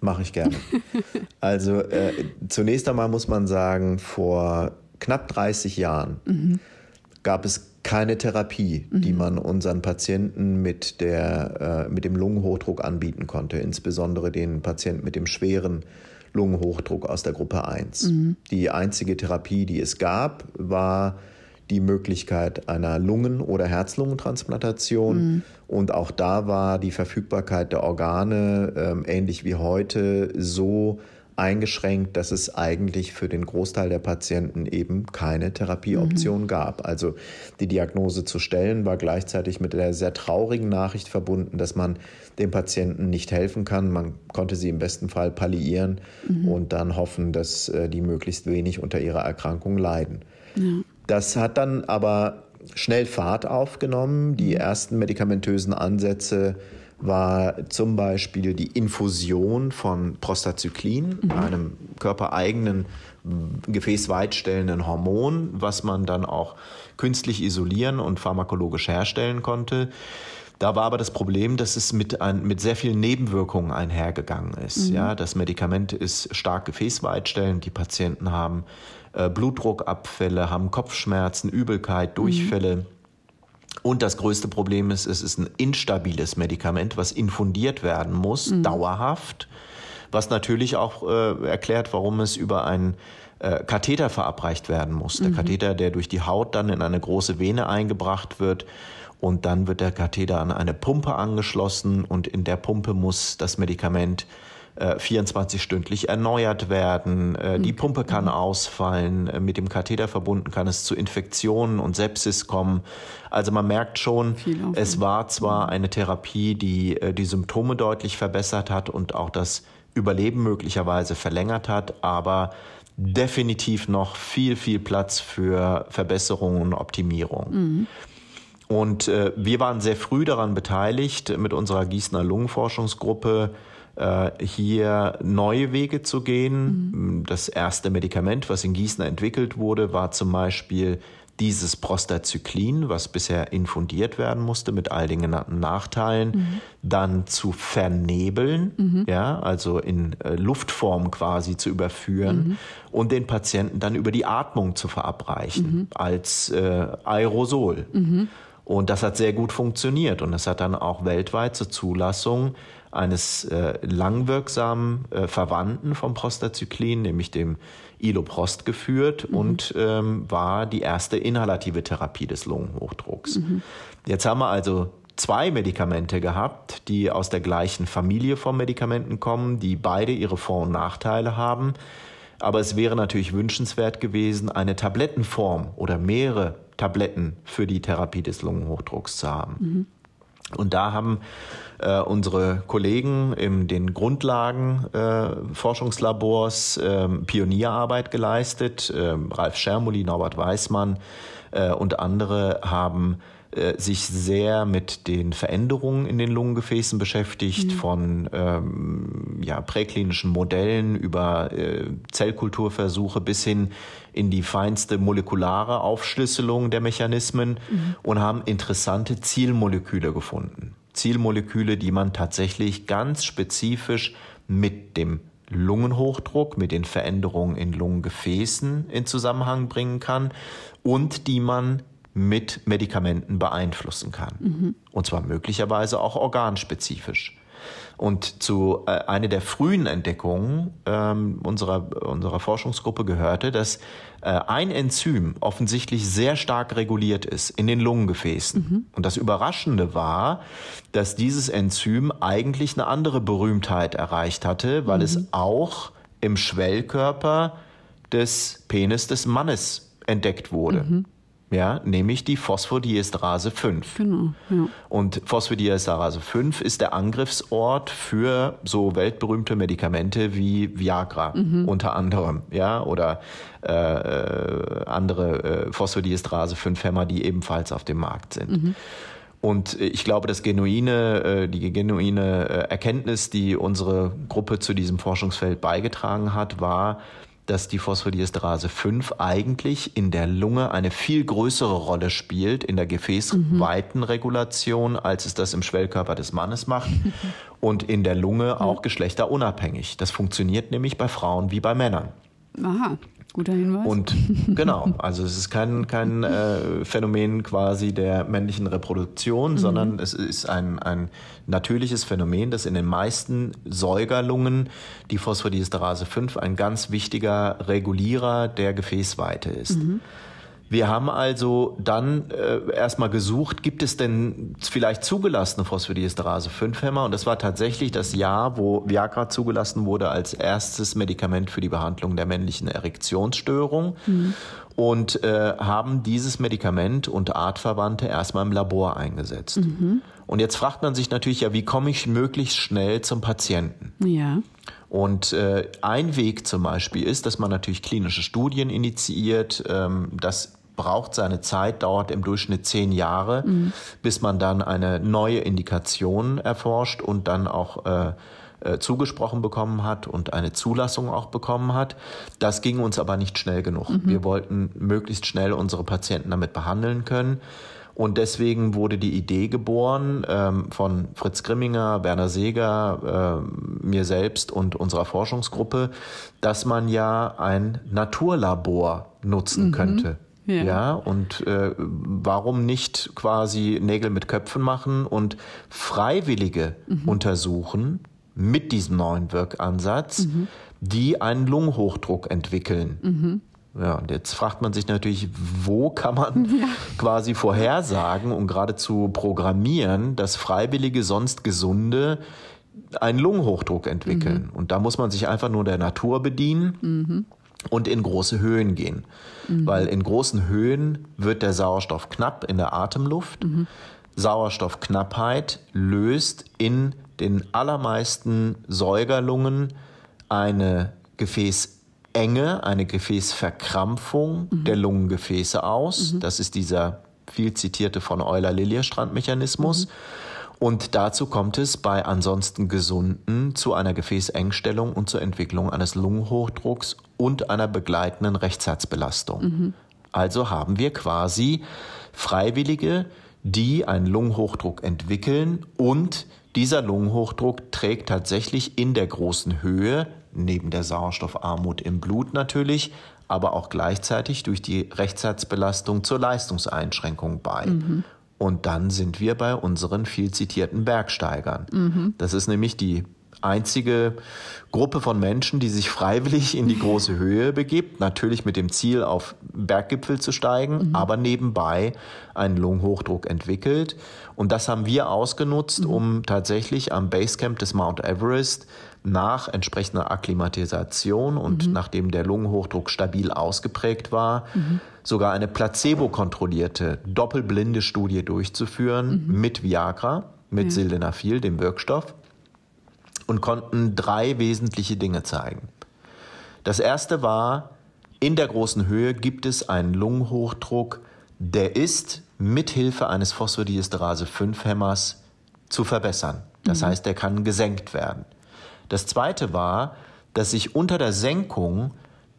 Mache ich gerne. also äh, zunächst einmal muss man sagen, vor knapp 30 Jahren mhm. gab es keine Therapie, mhm. die man unseren Patienten mit, der, äh, mit dem Lungenhochdruck anbieten konnte, insbesondere den Patienten mit dem schweren Lungenhochdruck aus der Gruppe 1. Mhm. Die einzige Therapie, die es gab, war die Möglichkeit einer Lungen- oder Herz-Lungentransplantation. Mhm. Und auch da war die Verfügbarkeit der Organe ähm, ähnlich wie heute so eingeschränkt, dass es eigentlich für den Großteil der Patienten eben keine Therapieoption mhm. gab. Also die Diagnose zu stellen war gleichzeitig mit der sehr traurigen Nachricht verbunden, dass man dem Patienten nicht helfen kann. Man konnte sie im besten Fall palliieren mhm. und dann hoffen, dass äh, die möglichst wenig unter ihrer Erkrankung leiden. Ja. Das hat dann aber schnell Fahrt aufgenommen. Die ersten medikamentösen Ansätze war zum Beispiel die Infusion von Prostacyclin, mhm. einem körpereigenen gefäßweitstellenden Hormon, was man dann auch künstlich isolieren und pharmakologisch herstellen konnte. Da war aber das Problem, dass es mit, ein, mit sehr vielen Nebenwirkungen einhergegangen ist. Mhm. Ja, das Medikament ist stark gefäßweitstellend. Die Patienten haben äh, Blutdruckabfälle, haben Kopfschmerzen, Übelkeit, Durchfälle. Mhm. Und das größte Problem ist, es ist ein instabiles Medikament, was infundiert werden muss, mhm. dauerhaft, was natürlich auch äh, erklärt, warum es über einen äh, Katheter verabreicht werden muss. Der mhm. Katheter, der durch die Haut dann in eine große Vene eingebracht wird und dann wird der Katheter an eine Pumpe angeschlossen und in der Pumpe muss das Medikament 24-stündlich äh, erneuert werden. Äh, die mhm. Pumpe kann ausfallen. Äh, mit dem Katheter verbunden kann es zu Infektionen und Sepsis kommen. Also man merkt schon, es war zwar eine Therapie, die die Symptome deutlich verbessert hat und auch das Überleben möglicherweise verlängert hat, aber definitiv noch viel, viel Platz für Verbesserung und Optimierung. Mhm. Und äh, wir waren sehr früh daran beteiligt, mit unserer Gießener Lungenforschungsgruppe äh, hier neue Wege zu gehen. Mhm. Das erste Medikament, was in Gießen entwickelt wurde, war zum Beispiel dieses Prostacyclin, was bisher infundiert werden musste mit all den genannten Nachteilen, mhm. dann zu vernebeln, mhm. ja, also in äh, Luftform quasi zu überführen mhm. und den Patienten dann über die Atmung zu verabreichen mhm. als äh, Aerosol. Und das hat sehr gut funktioniert und das hat dann auch weltweit zur Zulassung eines äh, langwirksamen äh, Verwandten vom Prostacyclin, nämlich dem Iloprost geführt mhm. und ähm, war die erste inhalative Therapie des Lungenhochdrucks. Mhm. Jetzt haben wir also zwei Medikamente gehabt, die aus der gleichen Familie von Medikamenten kommen, die beide ihre Vor- und Nachteile haben. Aber es wäre natürlich wünschenswert gewesen, eine Tablettenform oder mehrere Tabletten für die Therapie des Lungenhochdrucks zu haben. Mhm. Und da haben äh, unsere Kollegen in den Grundlagenforschungslabors äh, äh, Pionierarbeit geleistet. Ähm, Ralf Schermuli, Norbert Weißmann äh, und andere haben äh, sich sehr mit den Veränderungen in den Lungengefäßen beschäftigt, mhm. von ähm, ja, präklinischen Modellen über äh, Zellkulturversuche bis hin in die feinste molekulare Aufschlüsselung der Mechanismen mhm. und haben interessante Zielmoleküle gefunden. Zielmoleküle, die man tatsächlich ganz spezifisch mit dem Lungenhochdruck, mit den Veränderungen in Lungengefäßen in Zusammenhang bringen kann und die man mit Medikamenten beeinflussen kann. Mhm. Und zwar möglicherweise auch organspezifisch. Und zu äh, einer der frühen Entdeckungen ähm, unserer, unserer Forschungsgruppe gehörte, dass äh, ein Enzym offensichtlich sehr stark reguliert ist in den Lungengefäßen. Mhm. Und das Überraschende war, dass dieses Enzym eigentlich eine andere Berühmtheit erreicht hatte, weil mhm. es auch im Schwellkörper des Penis des Mannes entdeckt wurde. Mhm ja, nämlich die Phosphodiesterase 5. Genau, ja. Und Phosphodiesterase 5 ist der Angriffsort für so weltberühmte Medikamente wie Viagra mhm. unter anderem, ja, oder äh, äh andere äh, Phosphodiesterase 5 Hämmer, die ebenfalls auf dem Markt sind. Mhm. Und ich glaube, das genuine, äh, die genuine äh, Erkenntnis, die unsere Gruppe zu diesem Forschungsfeld beigetragen hat, war, dass die Phosphodiesterase 5 eigentlich in der Lunge eine viel größere Rolle spielt in der Gefäßweitenregulation, als es das im Schwellkörper des Mannes macht und in der Lunge auch geschlechterunabhängig. Das funktioniert nämlich bei Frauen wie bei Männern. Aha. Guter Hinweis. Und genau, also es ist kein, kein äh, Phänomen quasi der männlichen Reproduktion, mhm. sondern es ist ein, ein natürliches Phänomen, das in den meisten Säugerlungen die Phosphodiesterase 5 ein ganz wichtiger Regulierer der Gefäßweite ist. Mhm. Wir haben also dann äh, erstmal gesucht, gibt es denn vielleicht zugelassene Phosphodiesterase 5-Hämmer? Und das war tatsächlich das Jahr, wo Viagra zugelassen wurde als erstes Medikament für die Behandlung der männlichen Erektionsstörung. Mhm. Und äh, haben dieses Medikament und Artverwandte erstmal im Labor eingesetzt. Mhm. Und jetzt fragt man sich natürlich ja, wie komme ich möglichst schnell zum Patienten? Ja. Und äh, ein Weg zum Beispiel ist, dass man natürlich klinische Studien initiiert, ähm, das braucht seine Zeit, dauert im Durchschnitt zehn Jahre, mhm. bis man dann eine neue Indikation erforscht und dann auch äh, äh, zugesprochen bekommen hat und eine Zulassung auch bekommen hat. Das ging uns aber nicht schnell genug. Mhm. Wir wollten möglichst schnell unsere Patienten damit behandeln können. Und deswegen wurde die Idee geboren ähm, von Fritz Grimminger, Werner Seeger, äh, mir selbst und unserer Forschungsgruppe, dass man ja ein Naturlabor nutzen mhm. könnte ja. ja, und äh, warum nicht quasi Nägel mit Köpfen machen und Freiwillige mhm. untersuchen mit diesem neuen Wirkansatz, mhm. die einen Lungenhochdruck entwickeln. Mhm. Ja, und jetzt fragt man sich natürlich, wo kann man ja. quasi vorhersagen und geradezu programmieren, dass Freiwillige sonst Gesunde einen Lungenhochdruck entwickeln. Mhm. Und da muss man sich einfach nur der Natur bedienen mhm und in große Höhen gehen. Mhm. Weil in großen Höhen wird der Sauerstoff knapp in der Atemluft. Mhm. Sauerstoffknappheit löst in den allermeisten Säugerlungen eine Gefäßenge, eine Gefäßverkrampfung mhm. der Lungengefäße aus. Mhm. Das ist dieser viel zitierte von Euler-Liljestrand-Mechanismus. Mhm. Und dazu kommt es bei ansonsten Gesunden zu einer Gefäßengstellung und zur Entwicklung eines Lungenhochdrucks und einer begleitenden Rechtsherzbelastung. Mhm. Also haben wir quasi Freiwillige, die einen Lungenhochdruck entwickeln und dieser Lungenhochdruck trägt tatsächlich in der großen Höhe, neben der Sauerstoffarmut im Blut natürlich, aber auch gleichzeitig durch die Rechtsherzbelastung zur Leistungseinschränkung bei. Mhm. Und dann sind wir bei unseren viel zitierten Bergsteigern. Mhm. Das ist nämlich die einzige Gruppe von Menschen, die sich freiwillig in die große Höhe begibt, natürlich mit dem Ziel, auf Berggipfel zu steigen, mhm. aber nebenbei einen Lungenhochdruck entwickelt. Und das haben wir ausgenutzt, mhm. um tatsächlich am Basecamp des Mount Everest nach entsprechender Akklimatisation und mhm. nachdem der Lungenhochdruck stabil ausgeprägt war, mhm. sogar eine placebo-kontrollierte, doppelblinde Studie durchzuführen mhm. mit Viagra, mit ja. Sildenafil, dem Wirkstoff, und konnten drei wesentliche Dinge zeigen. Das erste war, in der großen Höhe gibt es einen Lungenhochdruck, der ist mithilfe eines Phosphodiesterase-5-Hämmers zu verbessern. Das mhm. heißt, der kann gesenkt werden. Das zweite war, dass sich unter der Senkung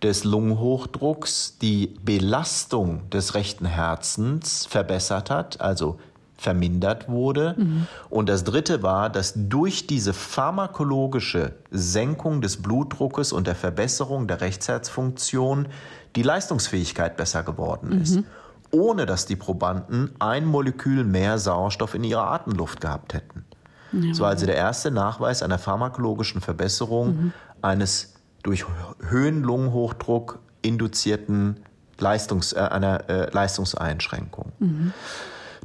des Lungenhochdrucks die Belastung des rechten Herzens verbessert hat, also vermindert wurde. Mhm. Und das dritte war, dass durch diese pharmakologische Senkung des Blutdruckes und der Verbesserung der Rechtsherzfunktion die Leistungsfähigkeit besser geworden ist. Mhm. Ohne dass die Probanden ein Molekül mehr Sauerstoff in ihrer Atemluft gehabt hätten. Das war also der erste Nachweis einer pharmakologischen Verbesserung mhm. eines durch Höhenlungenhochdruck induzierten Leistungs, äh, einer äh, Leistungseinschränkung. Mhm.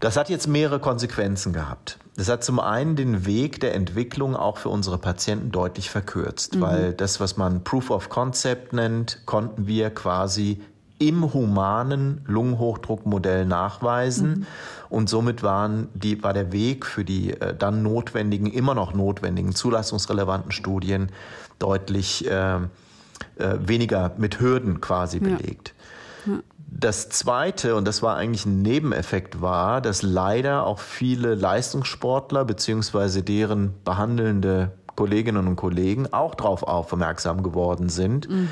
Das hat jetzt mehrere Konsequenzen gehabt. Das hat zum einen den Weg der Entwicklung auch für unsere Patienten deutlich verkürzt, mhm. weil das, was man Proof of Concept nennt, konnten wir quasi im humanen Lungenhochdruckmodell nachweisen. Mhm. Und somit waren die, war der Weg für die äh, dann notwendigen, immer noch notwendigen, zulassungsrelevanten Studien deutlich äh, äh, weniger mit Hürden quasi ja. belegt. Ja. Das zweite, und das war eigentlich ein Nebeneffekt, war, dass leider auch viele Leistungssportler beziehungsweise deren behandelnde Kolleginnen und Kollegen auch darauf aufmerksam geworden sind mhm.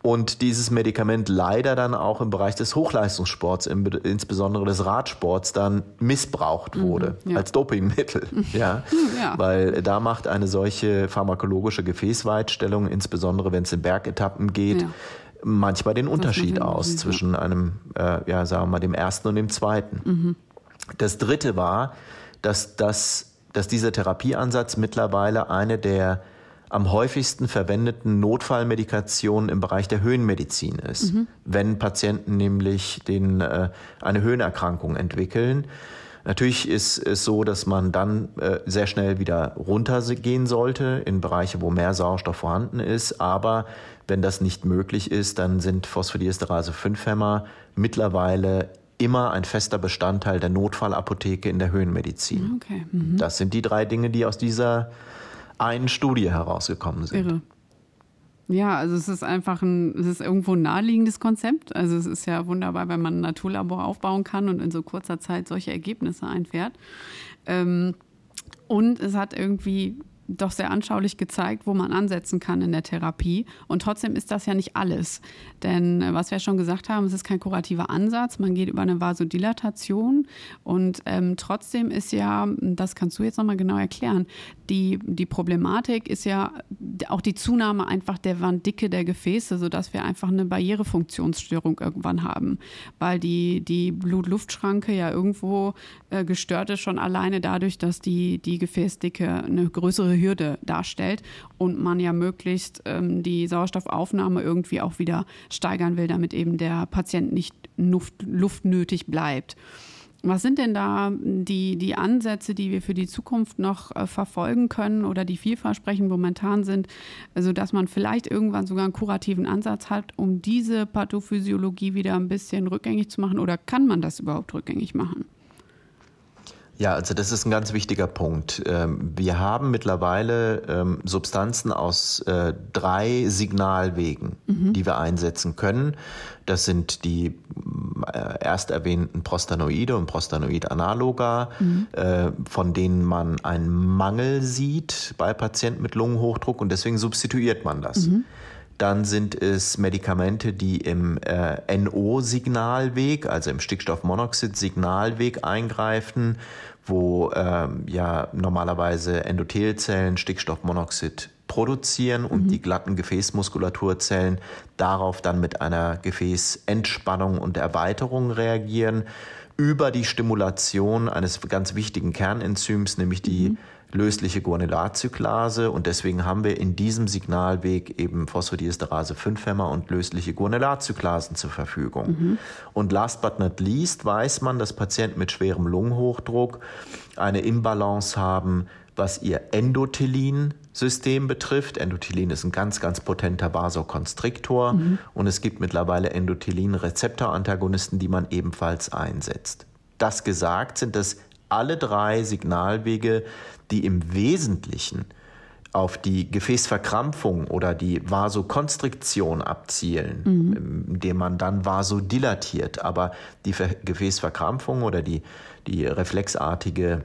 und dieses Medikament leider dann auch im Bereich des Hochleistungssports, insbesondere des Radsports, dann missbraucht mhm. wurde mhm, ja. als Dopingmittel. ja. ja. Weil da macht eine solche pharmakologische Gefäßweitstellung, insbesondere wenn es in Bergetappen geht, ja manchmal den Unterschied aus zwischen einem, äh, ja, sagen wir mal, dem ersten und dem zweiten. Mhm. Das dritte war, dass das dass dieser Therapieansatz mittlerweile eine der am häufigsten verwendeten Notfallmedikationen im Bereich der Höhenmedizin ist, mhm. wenn Patienten nämlich den, äh, eine Höhenerkrankung entwickeln. Natürlich ist es so, dass man dann äh, sehr schnell wieder runtergehen sollte in Bereiche, wo mehr Sauerstoff vorhanden ist. Aber wenn das nicht möglich ist, dann sind Phosphodiesterase-5-Hämmer mittlerweile immer ein fester Bestandteil der Notfallapotheke in der Höhenmedizin. Okay. Mhm. Das sind die drei Dinge, die aus dieser einen Studie herausgekommen sind. Irre. Ja, also es ist einfach ein, es ist irgendwo ein naheliegendes Konzept. Also es ist ja wunderbar, wenn man ein Naturlabor aufbauen kann und in so kurzer Zeit solche Ergebnisse einfährt. Ähm, und es hat irgendwie doch sehr anschaulich gezeigt, wo man ansetzen kann in der Therapie. Und trotzdem ist das ja nicht alles. Denn äh, was wir schon gesagt haben, es ist kein kurativer Ansatz. Man geht über eine Vasodilatation. Und ähm, trotzdem ist ja, das kannst du jetzt nochmal genau erklären, die, die Problematik ist ja auch die Zunahme einfach der Wanddicke der Gefäße, sodass wir einfach eine Barrierefunktionsstörung irgendwann haben. Weil die, die Blut-Luft-Schranke ja irgendwo äh, gestört ist, schon alleine dadurch, dass die, die Gefäßdicke eine größere Hürde darstellt und man ja möglichst ähm, die Sauerstoffaufnahme irgendwie auch wieder steigern will, damit eben der Patient nicht Luft, Luft nötig bleibt. Was sind denn da die, die Ansätze, die wir für die Zukunft noch äh, verfolgen können oder die vielversprechend momentan sind, sodass man vielleicht irgendwann sogar einen kurativen Ansatz hat, um diese Pathophysiologie wieder ein bisschen rückgängig zu machen? Oder kann man das überhaupt rückgängig machen? Ja, also das ist ein ganz wichtiger Punkt. Ähm, wir haben mittlerweile ähm, Substanzen aus äh, drei Signalwegen, mhm. die wir einsetzen können. Das sind die äh, erst erwähnten Prostanoide und Prostanoid-Analoga, mhm. Äh, von denen man einen Mangel sieht bei Patienten mit Lungenhochdruck und deswegen substituiert man das. Mhm. Dann sind es Medikamente, die im äh, NO-Signalweg, also im Stickstoffmonoxid-Signalweg eingreifen, wo ähm, ja normalerweise Endothelzellen Stickstoffmonoxid produzieren und mhm. die glatten Gefäßmuskulaturzellen darauf dann mit einer Gefäßentspannung und Erweiterung reagieren über die Stimulation eines ganz wichtigen Kernenzyms, nämlich die mhm lösliche Guanylatzyklase und deswegen haben wir in diesem Signalweg eben Phosphodiesterase 5-Hämmer und lösliche Guanylatzyklasen zur Verfügung. Mhm. Und last but not least weiß man, dass Patienten mit schwerem Lungenhochdruck eine Imbalance haben, was ihr Endothelin-System betrifft. Endothelin ist ein ganz, ganz potenter Vasokonstriktor mhm. und es gibt mittlerweile Endothelin-Rezeptorantagonisten, die man ebenfalls einsetzt. Das gesagt sind das alle drei Signalwege, die im Wesentlichen auf die Gefäßverkrampfung oder die Vasokonstriktion abzielen, mhm. indem man dann vasodilatiert. Aber die Gefäßverkrampfung oder die, die reflexartige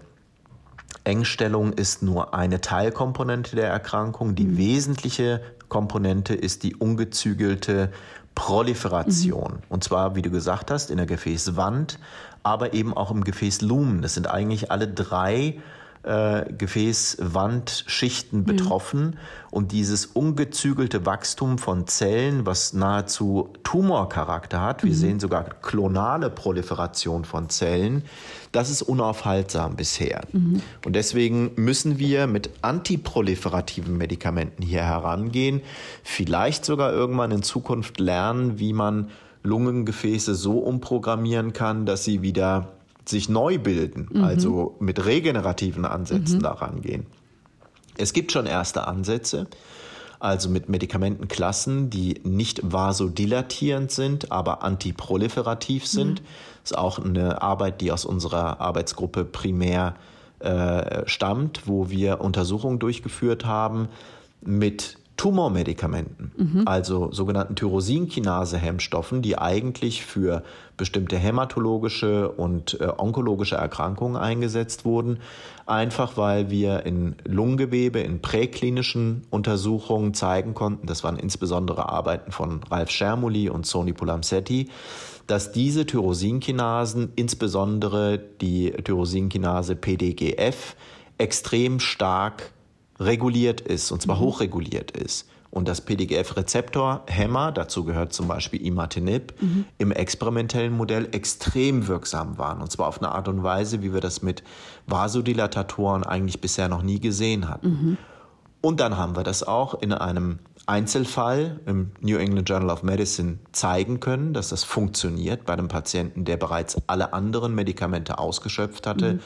Engstellung ist nur eine Teilkomponente der Erkrankung. Die mhm. wesentliche Komponente ist die ungezügelte Proliferation. Mhm. Und zwar, wie du gesagt hast, in der Gefäßwand, aber eben auch im Gefäßlumen. Das sind eigentlich alle drei äh, Gefäßwandschichten betroffen. Ja. Und dieses ungezügelte Wachstum von Zellen, was nahezu Tumorcharakter hat, wir mhm. sehen sogar klonale Proliferation von Zellen, das ist unaufhaltsam bisher. Mhm. Und deswegen müssen wir mit antiproliferativen Medikamenten hier herangehen, vielleicht sogar irgendwann in Zukunft lernen, wie man Lungengefäße so umprogrammieren kann, dass sie wieder sich neu bilden, mhm. also mit regenerativen Ansätzen mhm. daran gehen. Es gibt schon erste Ansätze, also mit Medikamentenklassen, die nicht vasodilatierend sind, aber antiproliferativ sind. Mhm. Das ist auch eine Arbeit, die aus unserer Arbeitsgruppe primär äh, stammt, wo wir Untersuchungen durchgeführt haben mit Tumormedikamenten, mhm. also sogenannten Tyrosinkinase-Hemmstoffen, die eigentlich für bestimmte hämatologische und äh, onkologische Erkrankungen eingesetzt wurden, einfach weil wir in Lungengewebe, in präklinischen Untersuchungen zeigen konnten, das waren insbesondere Arbeiten von Ralf Schermuli und Sony Pulamsetti, dass diese Tyrosinkinasen, insbesondere die Tyrosinkinase PDGF, extrem stark reguliert ist, und zwar mhm. hochreguliert ist. Und das PDGF-Rezeptor-Hämmer, dazu gehört zum Beispiel Imatinib, mhm. im experimentellen Modell extrem wirksam waren. Und zwar auf eine Art und Weise, wie wir das mit Vasodilatatoren eigentlich bisher noch nie gesehen hatten. Mhm. Und dann haben wir das auch in einem Einzelfall im New England Journal of Medicine zeigen können, dass das funktioniert bei einem Patienten, der bereits alle anderen Medikamente ausgeschöpft hatte. Mhm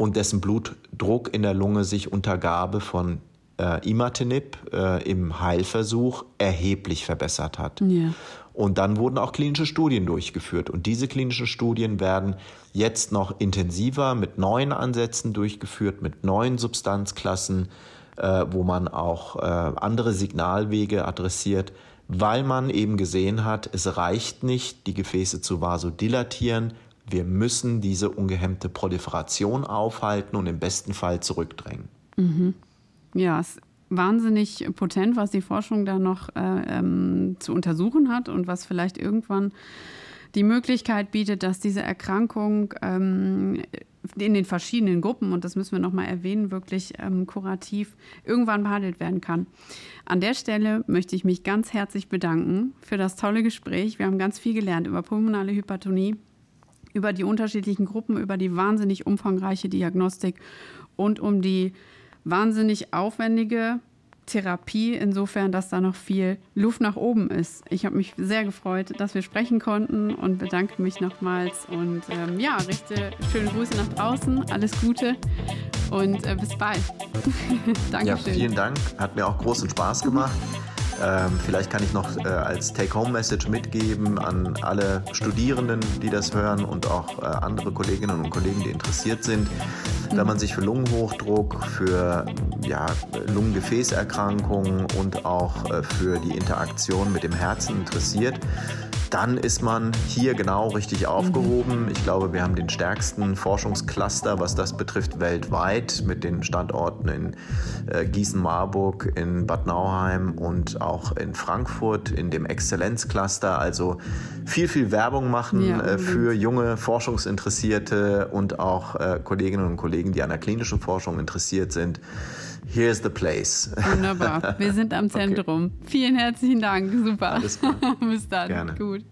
und dessen Blutdruck in der Lunge sich unter Gabe von äh, Imatinib äh, im Heilversuch erheblich verbessert hat. Ja. Und dann wurden auch klinische Studien durchgeführt. Und diese klinischen Studien werden jetzt noch intensiver mit neuen Ansätzen durchgeführt, mit neuen Substanzklassen, äh, wo man auch äh, andere Signalwege adressiert, weil man eben gesehen hat, es reicht nicht, die Gefäße zu vasodilatieren, wir müssen diese ungehemmte Proliferation aufhalten und im besten Fall zurückdrängen. Mhm. Ja, es ist wahnsinnig potent, was die Forschung da noch äh, ähm, zu untersuchen hat und was vielleicht irgendwann die Möglichkeit bietet, dass diese Erkrankung ähm, in den verschiedenen Gruppen, und das müssen wir nochmal erwähnen, wirklich ähm, kurativ irgendwann behandelt werden kann. An der Stelle möchte ich mich ganz herzlich bedanken für das tolle Gespräch. Wir haben ganz viel gelernt über pulmonale Hypertonie, über die unterschiedlichen Gruppen, über die wahnsinnig umfangreiche Diagnostik und um die wahnsinnig aufwendige Therapie, insofern, dass da noch viel Luft nach oben ist. Ich habe mich sehr gefreut, dass wir sprechen konnten und bedanke mich nochmals und ähm, ja, richte schöne Grüße nach draußen, alles Gute und äh, bis bald. Dankeschön. Ja, vielen Dank, hat mir auch großen Spaß gemacht. Ähm, vielleicht kann ich noch äh, als Take-Home-Message mitgeben an alle Studierenden, die das hören und auch äh, andere Kolleginnen und Kollegen, die interessiert sind. Wenn man sich für Lungenhochdruck, für ja, Lungengefäßerkrankungen und auch äh, für die Interaktion mit dem Herzen interessiert, dann ist man hier genau richtig aufgehoben. Ich glaube, wir haben den stärksten Forschungscluster, was das betrifft, weltweit mit den Standorten in äh, Gießen-Marburg, in Bad Nauheim und auch in Frankfurt in dem Exzellenzcluster. Also viel, viel Werbung machen ja, äh, für junge Forschungsinteressierte und auch äh, Kolleginnen und Kollegen, die an der klinischen Forschung interessiert sind. Here's the place. Wunderbar. Wir sind am Zentrum. Okay. Vielen herzlichen Dank. Super. Alles klar. Bis dann. Gerne. Gut.